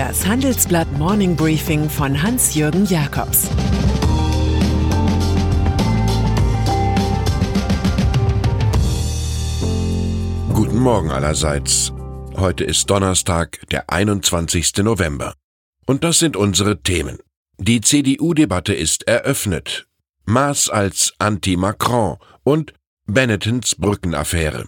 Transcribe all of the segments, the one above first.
Das Handelsblatt Morning Briefing von Hans-Jürgen Jakobs Guten Morgen allerseits. Heute ist Donnerstag, der 21. November. Und das sind unsere Themen. Die CDU-Debatte ist eröffnet. Maas als Anti-Macron und Bennettons Brückenaffäre.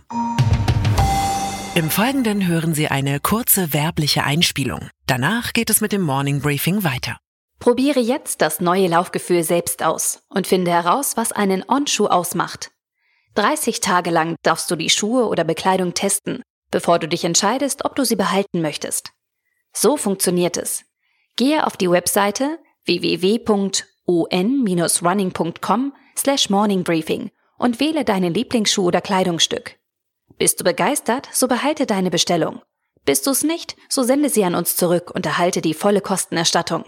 Im Folgenden hören Sie eine kurze werbliche Einspielung. Danach geht es mit dem Morning Briefing weiter. Probiere jetzt das neue Laufgefühl selbst aus und finde heraus, was einen On-Schuh ausmacht. 30 Tage lang darfst du die Schuhe oder Bekleidung testen, bevor du dich entscheidest, ob du sie behalten möchtest. So funktioniert es. Gehe auf die Webseite www.on-running.com slash morningbriefing und wähle deinen Lieblingsschuh oder Kleidungsstück. Bist du begeistert, so behalte deine Bestellung. Bist du es nicht, so sende sie an uns zurück und erhalte die volle Kostenerstattung.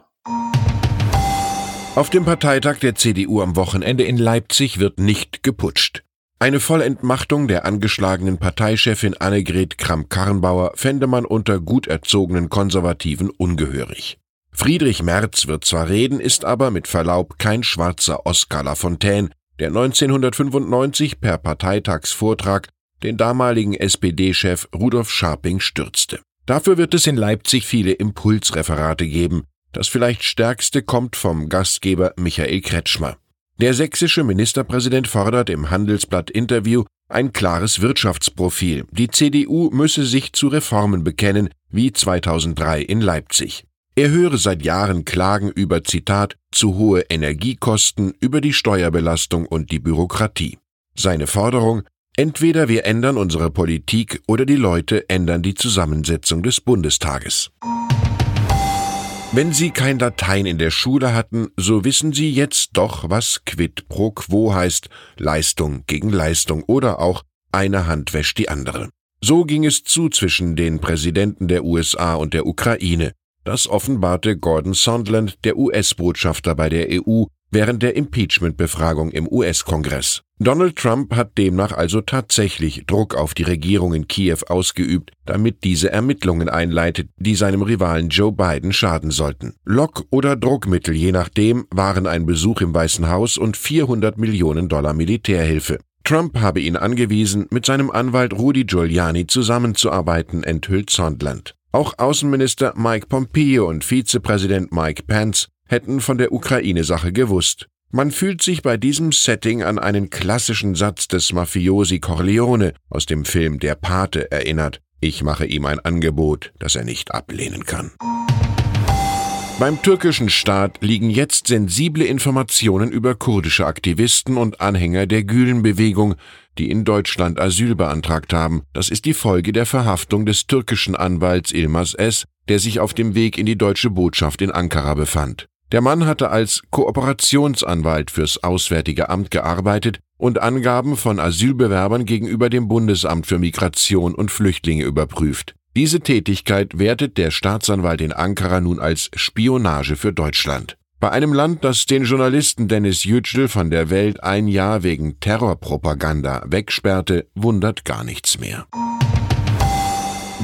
Auf dem Parteitag der CDU am Wochenende in Leipzig wird nicht geputscht. Eine Vollentmachtung der angeschlagenen Parteichefin Annegret Kramp-Karrenbauer fände man unter gut erzogenen Konservativen ungehörig. Friedrich Merz wird zwar reden, ist aber mit Verlaub kein schwarzer Oskar Lafontaine, der 1995 per Parteitagsvortrag den damaligen SPD-Chef Rudolf Scharping stürzte. Dafür wird es in Leipzig viele Impulsreferate geben. Das vielleicht stärkste kommt vom Gastgeber Michael Kretschmer. Der sächsische Ministerpräsident fordert im Handelsblatt-Interview ein klares Wirtschaftsprofil. Die CDU müsse sich zu Reformen bekennen, wie 2003 in Leipzig. Er höre seit Jahren Klagen über Zitat zu hohe Energiekosten, über die Steuerbelastung und die Bürokratie. Seine Forderung Entweder wir ändern unsere Politik oder die Leute ändern die Zusammensetzung des Bundestages. Wenn Sie kein Latein in der Schule hatten, so wissen Sie jetzt doch, was quid pro quo heißt, Leistung gegen Leistung oder auch eine Hand wäscht die andere. So ging es zu zwischen den Präsidenten der USA und der Ukraine. Das offenbarte Gordon Sondland, der US-Botschafter bei der EU, während der Impeachment-Befragung im US-Kongress. Donald Trump hat demnach also tatsächlich Druck auf die Regierung in Kiew ausgeübt, damit diese Ermittlungen einleitet, die seinem Rivalen Joe Biden schaden sollten. Lock- oder Druckmittel, je nachdem, waren ein Besuch im Weißen Haus und 400 Millionen Dollar Militärhilfe. Trump habe ihn angewiesen, mit seinem Anwalt Rudy Giuliani zusammenzuarbeiten, enthüllt Sondland. Auch Außenminister Mike Pompeo und Vizepräsident Mike Pence hätten von der Ukraine-Sache gewusst. Man fühlt sich bei diesem Setting an einen klassischen Satz des Mafiosi Corleone aus dem Film Der Pate erinnert. Ich mache ihm ein Angebot, das er nicht ablehnen kann. Beim türkischen Staat liegen jetzt sensible Informationen über kurdische Aktivisten und Anhänger der Gülen-Bewegung, die in Deutschland Asyl beantragt haben. Das ist die Folge der Verhaftung des türkischen Anwalts Ilmaz S., der sich auf dem Weg in die deutsche Botschaft in Ankara befand. Der Mann hatte als Kooperationsanwalt fürs Auswärtige Amt gearbeitet und Angaben von Asylbewerbern gegenüber dem Bundesamt für Migration und Flüchtlinge überprüft. Diese Tätigkeit wertet der Staatsanwalt in Ankara nun als Spionage für Deutschland. Bei einem Land, das den Journalisten Dennis Yücel von der Welt ein Jahr wegen Terrorpropaganda wegsperrte, wundert gar nichts mehr.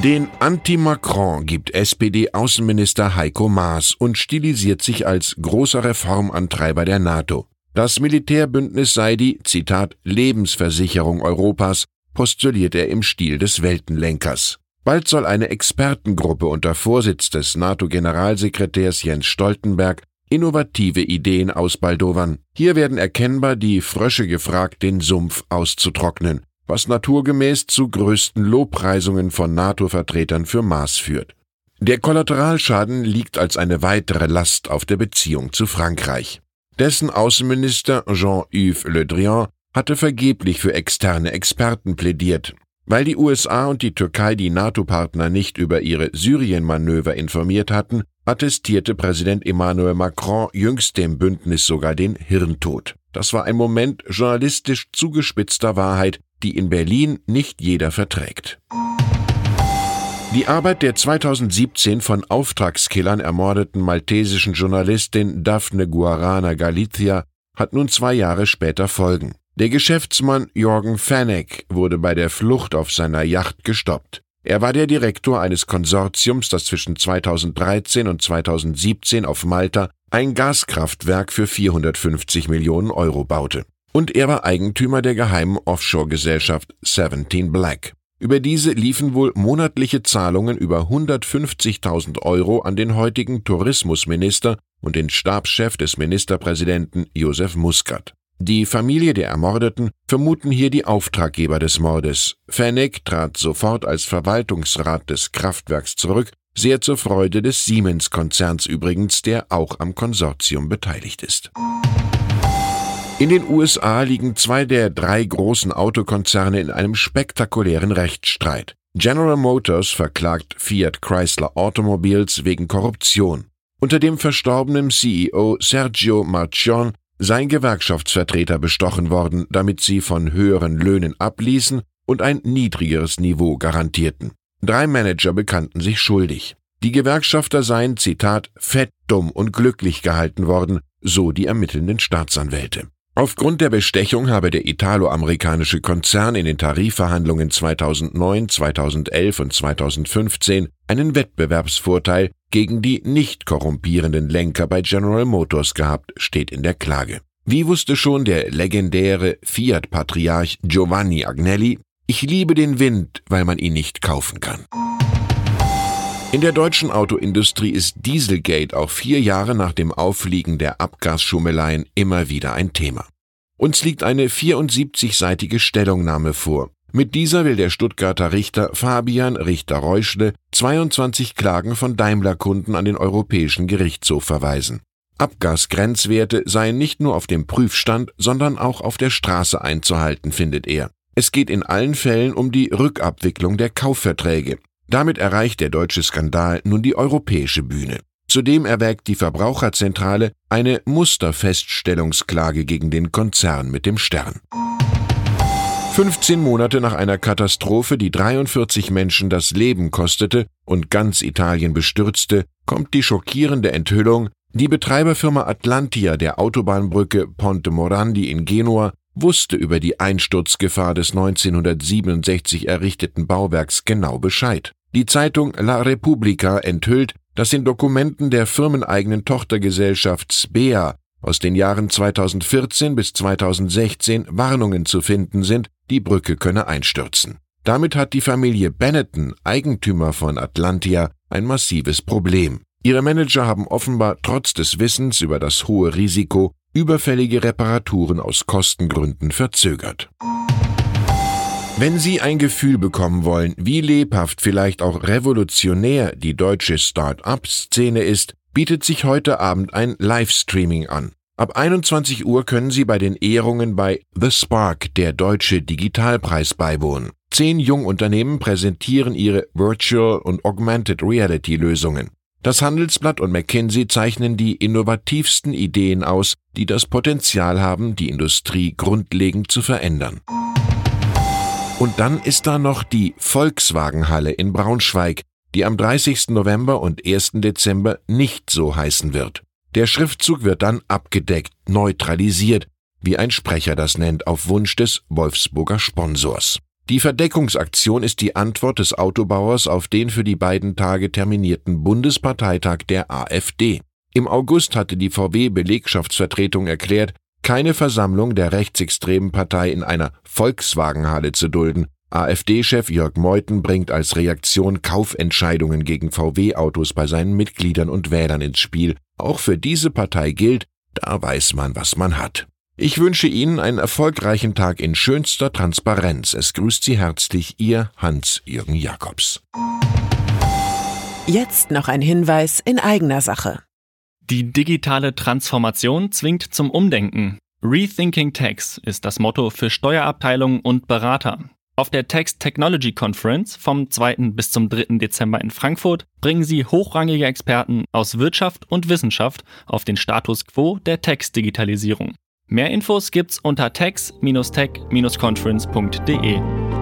Den Anti-Macron gibt SPD-Außenminister Heiko Maas und stilisiert sich als großer Reformantreiber der NATO. Das Militärbündnis sei die, Zitat, Lebensversicherung Europas, postuliert er im Stil des Weltenlenkers. Bald soll eine Expertengruppe unter Vorsitz des NATO-Generalsekretärs Jens Stoltenberg innovative Ideen ausbaldowern. Hier werden erkennbar die Frösche gefragt, den Sumpf auszutrocknen was naturgemäß zu größten Lobpreisungen von NATO-Vertretern für Maß führt. Der Kollateralschaden liegt als eine weitere Last auf der Beziehung zu Frankreich. Dessen Außenminister Jean-Yves Le Drian hatte vergeblich für externe Experten plädiert. Weil die USA und die Türkei die NATO-Partner nicht über ihre Syrien-Manöver informiert hatten, attestierte Präsident Emmanuel Macron jüngst dem Bündnis sogar den Hirntod. Das war ein Moment journalistisch zugespitzter Wahrheit, die in Berlin nicht jeder verträgt. Die Arbeit der 2017 von Auftragskillern ermordeten maltesischen Journalistin Daphne Guarana Galizia hat nun zwei Jahre später Folgen. Der Geschäftsmann Jorgen Fanek wurde bei der Flucht auf seiner Yacht gestoppt. Er war der Direktor eines Konsortiums, das zwischen 2013 und 2017 auf Malta ein Gaskraftwerk für 450 Millionen Euro baute. Und er war Eigentümer der geheimen Offshore-Gesellschaft 17 Black. Über diese liefen wohl monatliche Zahlungen über 150.000 Euro an den heutigen Tourismusminister und den Stabschef des Ministerpräsidenten Josef Muscat. Die Familie der Ermordeten vermuten hier die Auftraggeber des Mordes. Fennec trat sofort als Verwaltungsrat des Kraftwerks zurück, sehr zur Freude des Siemens-Konzerns übrigens, der auch am Konsortium beteiligt ist. In den USA liegen zwei der drei großen Autokonzerne in einem spektakulären Rechtsstreit. General Motors verklagt Fiat Chrysler Automobiles wegen Korruption. Unter dem verstorbenen CEO Sergio Marchionne seien Gewerkschaftsvertreter bestochen worden, damit sie von höheren Löhnen abließen und ein niedrigeres Niveau garantierten. Drei Manager bekannten sich schuldig. Die Gewerkschafter seien, Zitat, fett, dumm und glücklich gehalten worden, so die ermittelnden Staatsanwälte. Aufgrund der Bestechung habe der italo-amerikanische Konzern in den Tarifverhandlungen 2009, 2011 und 2015 einen Wettbewerbsvorteil gegen die nicht korrumpierenden Lenker bei General Motors gehabt, steht in der Klage. Wie wusste schon der legendäre Fiat-Patriarch Giovanni Agnelli, ich liebe den Wind, weil man ihn nicht kaufen kann. In der deutschen Autoindustrie ist Dieselgate auch vier Jahre nach dem Auffliegen der Abgasschummeleien immer wieder ein Thema. Uns liegt eine 74-seitige Stellungnahme vor. Mit dieser will der Stuttgarter Richter Fabian Richter-Reuschle 22 Klagen von Daimler-Kunden an den Europäischen Gerichtshof verweisen. Abgasgrenzwerte seien nicht nur auf dem Prüfstand, sondern auch auf der Straße einzuhalten, findet er. Es geht in allen Fällen um die Rückabwicklung der Kaufverträge. Damit erreicht der deutsche Skandal nun die europäische Bühne. Zudem erwägt die Verbraucherzentrale eine Musterfeststellungsklage gegen den Konzern mit dem Stern. 15 Monate nach einer Katastrophe, die 43 Menschen das Leben kostete und ganz Italien bestürzte, kommt die schockierende Enthüllung, die Betreiberfirma Atlantia der Autobahnbrücke Ponte Morandi in Genua wusste über die Einsturzgefahr des 1967 errichteten Bauwerks genau Bescheid. Die Zeitung La Repubblica enthüllt, dass in Dokumenten der firmeneigenen Tochtergesellschaft SBEA aus den Jahren 2014 bis 2016 Warnungen zu finden sind, die Brücke könne einstürzen. Damit hat die Familie Benetton, Eigentümer von Atlantia, ein massives Problem. Ihre Manager haben offenbar trotz des Wissens über das hohe Risiko überfällige Reparaturen aus Kostengründen verzögert. Wenn Sie ein Gefühl bekommen wollen, wie lebhaft, vielleicht auch revolutionär die deutsche Start-up-Szene ist, bietet sich heute Abend ein Livestreaming an. Ab 21 Uhr können Sie bei den Ehrungen bei The Spark, der Deutsche Digitalpreis, beiwohnen. Zehn Jungunternehmen präsentieren ihre Virtual und Augmented Reality Lösungen. Das Handelsblatt und McKinsey zeichnen die innovativsten Ideen aus, die das Potenzial haben, die Industrie grundlegend zu verändern. Und dann ist da noch die Volkswagenhalle in Braunschweig, die am 30. November und 1. Dezember nicht so heißen wird. Der Schriftzug wird dann abgedeckt, neutralisiert, wie ein Sprecher das nennt, auf Wunsch des Wolfsburger Sponsors. Die Verdeckungsaktion ist die Antwort des Autobauers auf den für die beiden Tage terminierten Bundesparteitag der AfD. Im August hatte die VW-Belegschaftsvertretung erklärt, keine Versammlung der rechtsextremen Partei in einer Volkswagenhalle zu dulden. AfD-Chef Jörg Meuthen bringt als Reaktion Kaufentscheidungen gegen VW-Autos bei seinen Mitgliedern und Wählern ins Spiel. Auch für diese Partei gilt, da weiß man, was man hat. Ich wünsche Ihnen einen erfolgreichen Tag in schönster Transparenz. Es grüßt Sie herzlich Ihr Hans-Jürgen Jakobs. Jetzt noch ein Hinweis in eigener Sache. Die digitale Transformation zwingt zum Umdenken. Rethinking Tax ist das Motto für Steuerabteilungen und Berater. Auf der Tax Technology Conference vom 2. bis zum 3. Dezember in Frankfurt bringen sie hochrangige Experten aus Wirtschaft und Wissenschaft auf den Status quo der Tax-Digitalisierung. Mehr Infos gibt's unter tax-tech-conference.de.